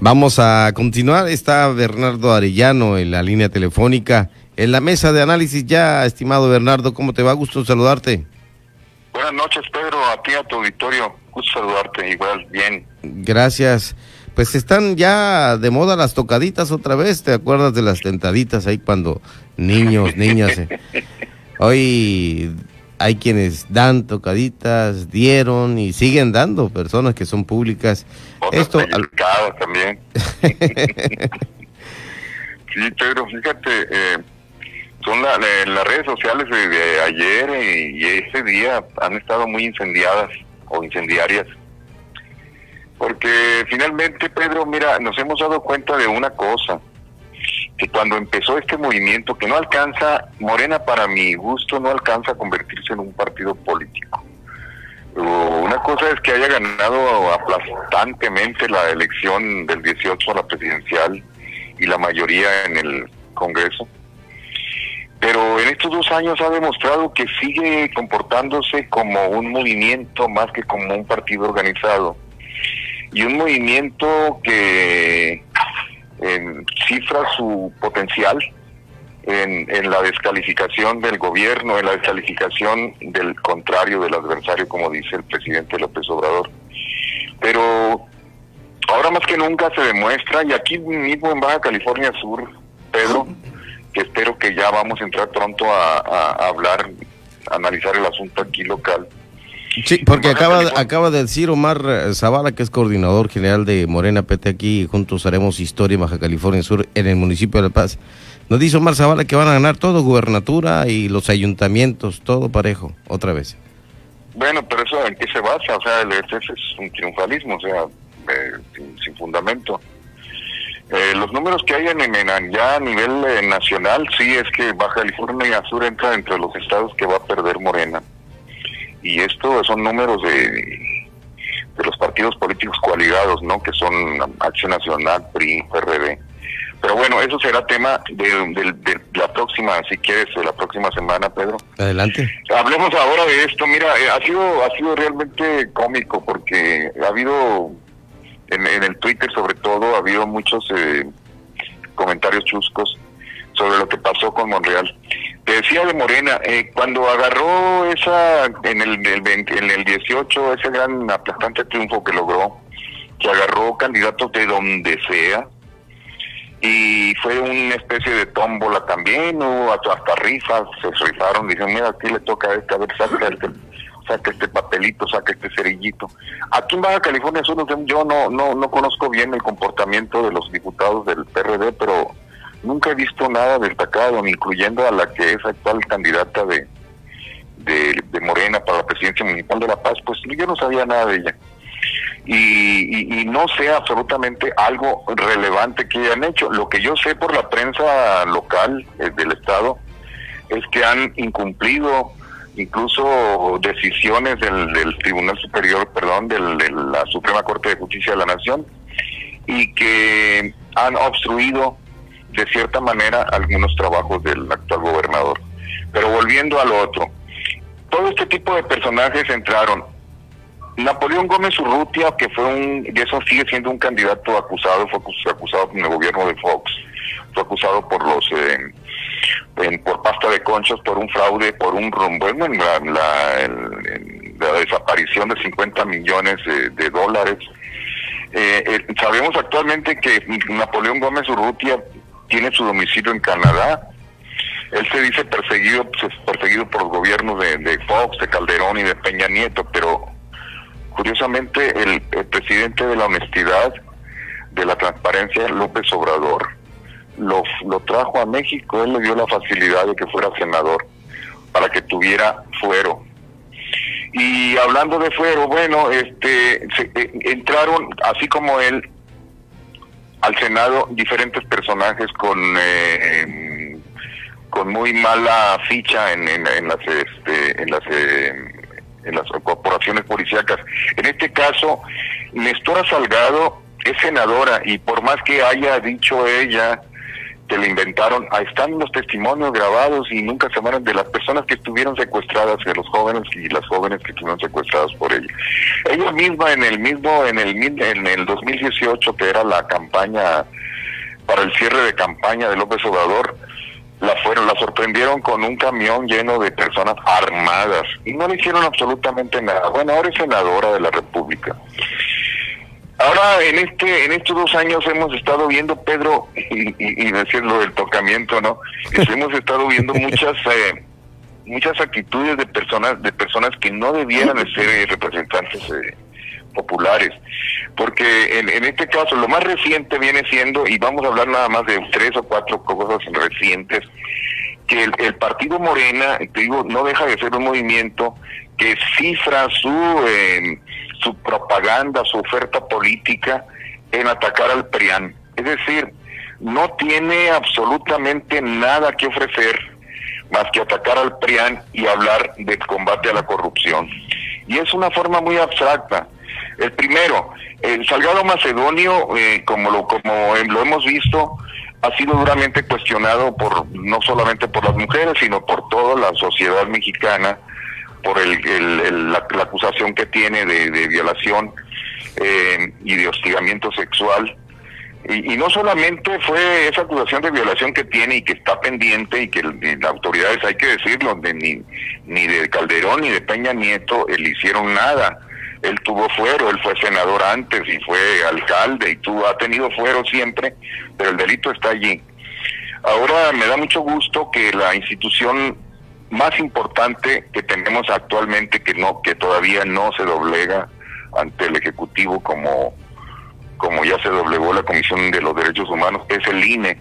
Vamos a continuar. Está Bernardo Arellano en la línea telefónica. En la mesa de análisis ya, estimado Bernardo, ¿cómo te va? Gusto saludarte. Buenas noches, Pedro, a ti, a tu auditorio. Gusto saludarte, igual, bien. Gracias. Pues están ya de moda las tocaditas otra vez. ¿Te acuerdas de las tentaditas ahí cuando niños, niñas? eh? Hoy hay quienes dan tocaditas, dieron y siguen dando personas que son públicas. Otras Esto al- también. sí, Pedro, fíjate, eh, son la- la- las redes sociales de, de ayer y, y ese día han estado muy incendiadas o incendiarias. Porque finalmente, Pedro, mira, nos hemos dado cuenta de una cosa, que cuando empezó este movimiento, que no alcanza, Morena para mi gusto no alcanza a convertirse en un partido político. Una cosa es que haya ganado aplastantemente la elección del 18 a la presidencial y la mayoría en el Congreso. Pero en estos dos años ha demostrado que sigue comportándose como un movimiento más que como un partido organizado. Y un movimiento que eh, cifra su potencial en, en la descalificación del gobierno, en la descalificación del contrario, del adversario, como dice el presidente López Obrador. Pero ahora más que nunca se demuestra, y aquí mismo en Baja California Sur, Pedro, que espero que ya vamos a entrar pronto a- a hablar, a analizar el asunto aquí local. Sí, porque acaba, acaba de decir Omar eh, Zavala, que es coordinador general de Morena PT aquí, y juntos haremos historia en Baja California Sur, en el municipio de La Paz. Nos dice Omar Zavala que van a ganar todo, gubernatura y los ayuntamientos, todo parejo, otra vez. Bueno, pero eso en qué se basa, o sea, el- ese es un triunfalismo, o sea, eh, sin, sin fundamento. Eh, los números que hay en, en- ya a nivel eh, nacional, sí es que Baja California Sur entra entre los estados que va a perder Morena. Y esto son números de, de los partidos políticos coaligados, ¿no? Que son Acción Nacional, PRI, PRD. Pero bueno, eso será tema de, de- de la próxima, si quieres, de la próxima semana, Pedro. Adelante. Hablemos ahora de esto. Mira, eh, ha sido ha sido realmente cómico porque ha habido en, en el Twitter sobre todo ha habido muchos eh, comentarios chuscos sobre lo que pasó con Monreal. Te decía de Morena, eh, cuando agarró esa en el, el 20 en el 18 ese gran aplastante triunfo que logró, que agarró candidatos de donde sea, y fue una especie de tómbola también, hubo hasta, hasta rifas, se rifaron, dijeron, mira, aquí le toca a este, a ver, saca este, saca este papelito, saca este cerillito. Aquí en Baja California yo no, no, no conozco bien el comportamiento de los diputados del PRD, pero nunca he visto nada destacado, incluyendo a la que es actual candidata de, de, de Morena para la presidencia municipal de La Paz, pues yo no sabía nada de ella y, y- y no sé absolutamente algo relevante que hayan hecho. Lo que yo sé por la prensa local eh, del Estado es que han incumplido incluso decisiones del, del Tribunal Superior, perdón, del- de la Suprema Corte de Justicia de la Nación y que han obstruido de cierta manera algunos trabajos del actual gobernador. Pero volviendo al otro, todo este tipo de personajes entraron Napoleón Gómez Urrutia, que fue un, y eso sigue siendo un candidato acusado, fue acus- acusado en el gobierno de Fox, fue acusado por los, eh, por pasta de conchas, por un fraude, por un rumbo, en la, la desaparición de 50 millones de, de dólares. Eh, eh, sabemos actualmente que Napoleón Gómez Urrutia tiene su domicilio en Canadá, él se dice perseguido, pues, perseguido por los gobiernos de, Fox, de Calderón y de Peña Nieto, pero curiosamente el, el presidente de la honestidad, de la transparencia, López Obrador, lo, lo trajo a México, él le dio la facilidad de que fuera senador para que tuviera fuero. Y hablando de fuero, bueno, este se- eh, entraron, así como él, al Senado diferentes personajes con eh, con muy mala ficha en, en, las este, en las eh, en las corporaciones policíacas. En este caso, Nestora Salgado es senadora y por más que haya dicho ella que le inventaron, ahí están los testimonios grabados y nunca se van de las personas que estuvieron secuestradas, de los jóvenes y las jóvenes que estuvieron secuestradas por ella. Ella misma en el mismo, en el, en el 2018, que era la campaña, para el cierre de campaña de López Obrador, la fueron, la sorprendieron con un camión lleno de personas armadas y no le hicieron absolutamente nada. Bueno, ahora es senadora de la República. Ahora, en este, en estos dos años hemos estado viendo, Pedro, y, y, decirlo del tocamiento, ¿no? hemos estado viendo muchas, eh, muchas actitudes de personas, de personas que no debieran de ser eh, representantes eh, populares, porque en, en, este caso lo más reciente viene siendo, y vamos a hablar nada más de tres o cuatro cosas recientes, que el, el partido Morena, te digo, no deja de ser un movimiento que cifra su eh, su propaganda, su oferta política en atacar al PRIAN. Es decir, no tiene absolutamente nada que ofrecer más que atacar al PRIAN y hablar del combate a la corrupción. Y es una forma muy abstracta. El primero, el Salgado Macedonio, eh, como, lo, como lo hemos visto, ha sido duramente cuestionado por no solamente por las mujeres, sino por toda la sociedad mexicana por el, la, acusación que tiene de, violación eh, y de hostigamiento sexual. Y, no solamente fue esa acusación de violación que tiene y que está pendiente y que las autoridades, hay que decirlo, de, ni, ni de Calderón ni de Peña Nieto le hicieron nada. Él tuvo fuero, él fue senador antes y fue alcalde y tuvo, ha tenido fuero siempre, pero el delito está allí. Ahora me da mucho gusto que la institución más importante que tenemos actualmente que no que todavía no se doblega ante el ejecutivo como como ya se doblegó la Comisión de los Derechos Humanos es el INE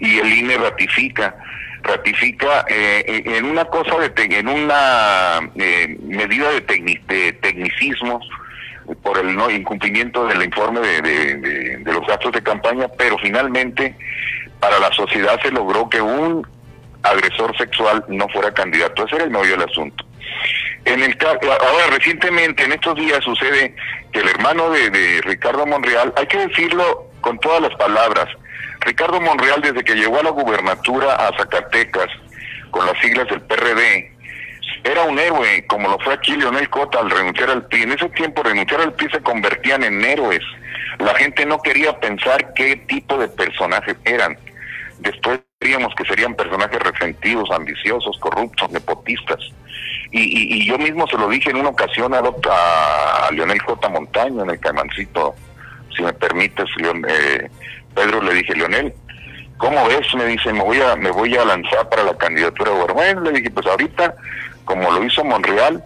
y el INE ratifica ratifica eh, en una cosa de en una eh, medida de, de tecnicismos por el no incumplimiento del informe de, de los gastos de campaña pero finalmente para la sociedad se logró que un agresor sexual no fuera candidato. Ese era el medio del asunto. En el ahora recientemente en estos días sucede que el hermano de, Ricardo Monreal, hay que decirlo con todas las palabras, Ricardo Monreal desde que llegó a la gubernatura a Zacatecas con las siglas del PRD, era un héroe, como lo fue aquí Leonel Cota al renunciar al PRI. En ese tiempo renunciar al PRI se convertían en héroes. La gente no quería pensar qué tipo de personajes eran. Después diríamos que serían personajes resentidos, ambiciosos, corruptos, nepotistas. Y, yo mismo se lo dije en una ocasión a, a, Leonel J. Montaño en el Caimancito, si me permites, eh, Pedro, le dije, Leonel, ¿cómo ves? Me dice, me voy a, me voy a lanzar para la candidatura de Bueno, le dije, pues ahorita, como lo hizo Monreal,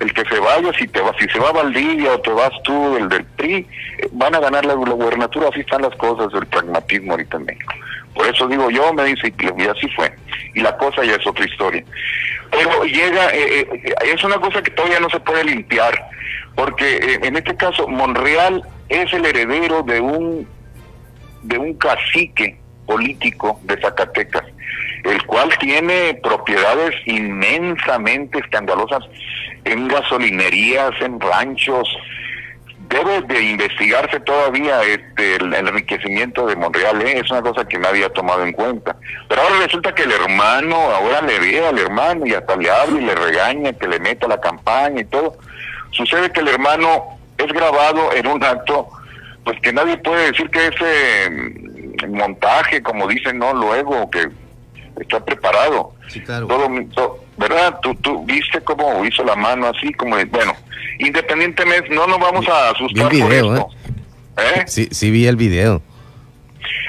el que se vaya, si te va, si se va a Valdivia o te vas tú, el del PRI, van a ganar la, la gubernatura, así están las cosas, el pragmatismo ahorita en. Por eso digo yo, me dice, y así fue. Y la cosa ya es otra historia. Pero llega, eh, eh, es una cosa que todavía no se puede limpiar, porque eh, en este caso Monreal es el heredero de un, de un cacique político de Zacatecas, el cual tiene propiedades inmensamente escandalosas en gasolinerías, en ranchos, debe de investigarse todavía este, el, enriquecimiento de Monreal, ¿eh? es una cosa que nadie ha tomado en cuenta. Pero ahora resulta que el hermano, ahora le ve al hermano y hasta le habla y le regaña, que le meta la campaña y todo. Sucede que el hermano es grabado en un acto, pues que nadie puede decir que ese mm, montaje, como dicen, no, luego, que está preparado. Sí, claro. Todo, ¿Verdad? Tú, tú viste cómo hizo la mano así, como, bueno, independientemente, no nos vamos a asustar por esto. ¿eh? ¿Eh? Sí, sí vi el video.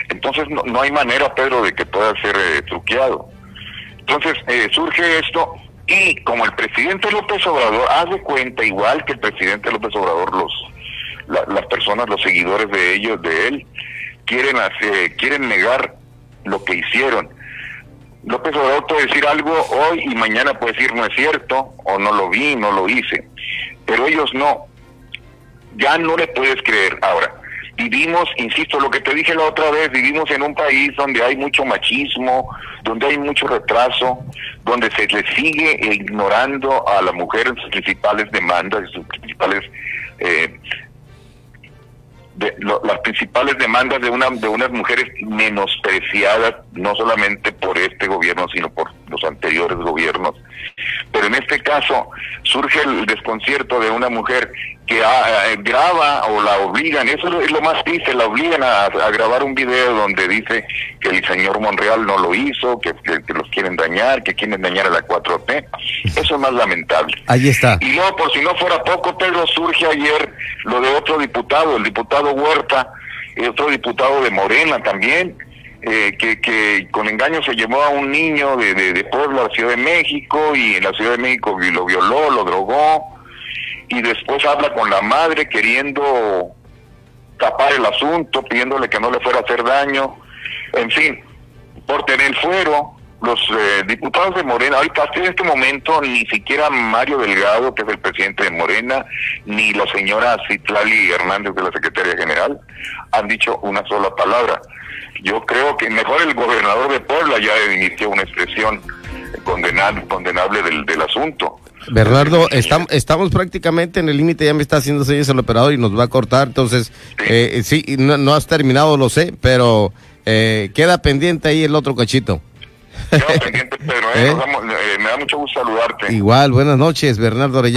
Entonces no, no hay manera, Pedro, de que pueda ser eh, truqueado. Entonces surge esto y como el presidente López Obrador, haz de cuenta, igual que el presidente López Obrador, los las personas, los seguidores de ellos, de él, quieren hacer, quieren negar lo que hicieron. López Obrador puede decir algo hoy y mañana puede decir no es cierto, o no lo vi, no lo hice pero ellos no. Ya no le puedes creer. Ahora, vivimos, insisto, lo que te dije la otra vez, vivimos en un país donde hay mucho machismo, donde hay mucho retraso, donde se le sigue ignorando a la mujer en sus principales demandas, en sus principales eh, de las principales demandas de una de unas mujeres menospreciadas no solamente por este gobierno sino por los anteriores gobiernos. Pero en este caso surge el desconcierto de una mujer que ah, eh, graba o la obligan, eso es lo más triste, la obligan a, grabar un video donde dice que el señor Monreal no lo hizo, que, los quieren dañar, que quieren dañar a la 4T. Eso es más lamentable. Ahí está. Y luego, por si no fuera poco, Pedro, surge ayer lo de otro diputado, el diputado Huerta, y otro diputado de Morena también, eh, que, que con engaño se llevó a un niño de, de, de Puebla a la Ciudad de México y en la Ciudad de México lo violó, lo drogó y después habla con la madre queriendo tapar el asunto, pidiéndole que no le fuera a hacer daño, en fin, por tener fuero, los eh, diputados de Morena, ahorita hasta en este momento ni siquiera Mario Delgado, que es el presidente de Morena, ni la señora Citlali Hernández de la Secretaría General han dicho una sola palabra. Yo creo que mejor el gobernador de Puebla ya inició una expresión condenable, condenable del, del asunto. Bernardo, estamos, estamos prácticamente en el límite, ya me está haciendo señas el operador y nos va a cortar, entonces, eh, sí, no, no, has terminado, lo sé, pero eh, queda pendiente ahí el otro cachito. Queda pendiente, pero eh, ¿Eh? eh me da mucho gusto saludarte. Igual, buenas noches, Bernardo Orellana.